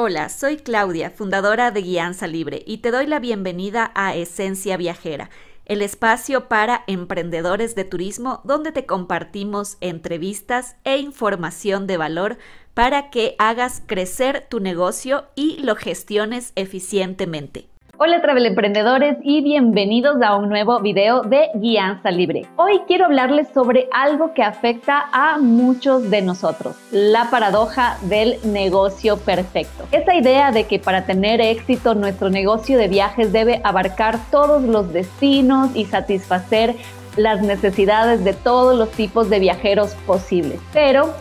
Hola, soy Claudia, fundadora de Guianza Libre, y te doy la bienvenida a Esencia Viajera, el espacio para emprendedores de turismo donde te compartimos entrevistas e información de valor para que hagas crecer tu negocio y lo gestiones eficientemente. Hola Travel Emprendedores y bienvenidos a un nuevo video de Guianza Libre. Hoy quiero hablarles sobre algo que afecta a muchos de nosotros, la paradoja del negocio perfecto. Esa idea de que para tener éxito nuestro negocio de viajes debe abarcar todos los destinos y satisfacer las necesidades de todos los tipos de viajeros posibles. Pero,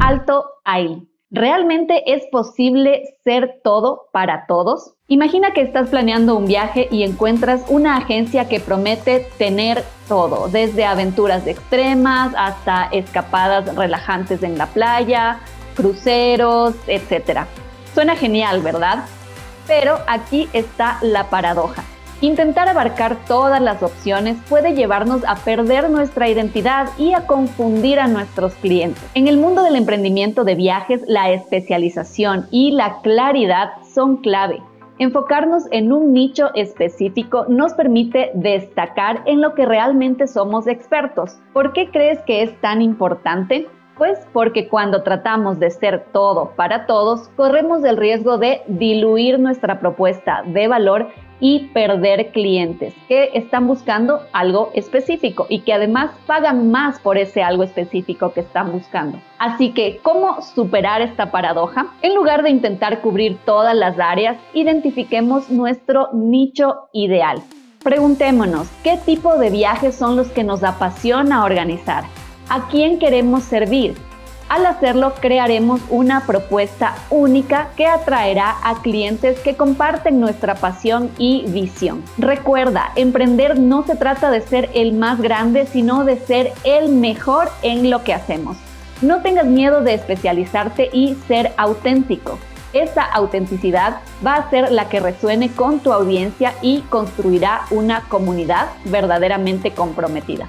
alto ahí. ¿Realmente es posible ser todo para todos? Imagina que estás planeando un viaje y encuentras una agencia que promete tener todo, desde aventuras extremas hasta escapadas relajantes en la playa, cruceros, etc. Suena genial, ¿verdad? Pero aquí está la paradoja. Intentar abarcar todas las opciones puede llevarnos a perder nuestra identidad y a confundir a nuestros clientes. En el mundo del emprendimiento de viajes, la especialización y la claridad son clave. Enfocarnos en un nicho específico nos permite destacar en lo que realmente somos expertos. ¿Por qué crees que es tan importante? Pues porque cuando tratamos de ser todo para todos, corremos el riesgo de diluir nuestra propuesta de valor y perder clientes que están buscando algo específico y que además pagan más por ese algo específico que están buscando. Así que, ¿cómo superar esta paradoja? En lugar de intentar cubrir todas las áreas, identifiquemos nuestro nicho ideal. Preguntémonos, ¿qué tipo de viajes son los que nos apasiona organizar? ¿A quién queremos servir? Al hacerlo, crearemos una propuesta única que atraerá a clientes que comparten nuestra pasión y visión. Recuerda, emprender no se trata de ser el más grande, sino de ser el mejor en lo que hacemos. No tengas miedo de especializarte y ser auténtico. Esa autenticidad va a ser la que resuene con tu audiencia y construirá una comunidad verdaderamente comprometida.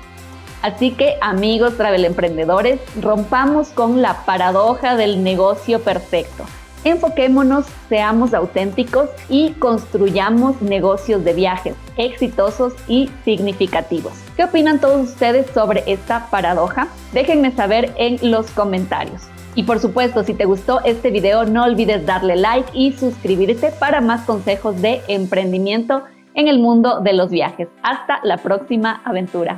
Así que amigos travel emprendedores, rompamos con la paradoja del negocio perfecto. Enfoquémonos, seamos auténticos y construyamos negocios de viajes exitosos y significativos. ¿Qué opinan todos ustedes sobre esta paradoja? Déjenme saber en los comentarios. Y por supuesto, si te gustó este video, no olvides darle like y suscribirte para más consejos de emprendimiento en el mundo de los viajes. Hasta la próxima aventura.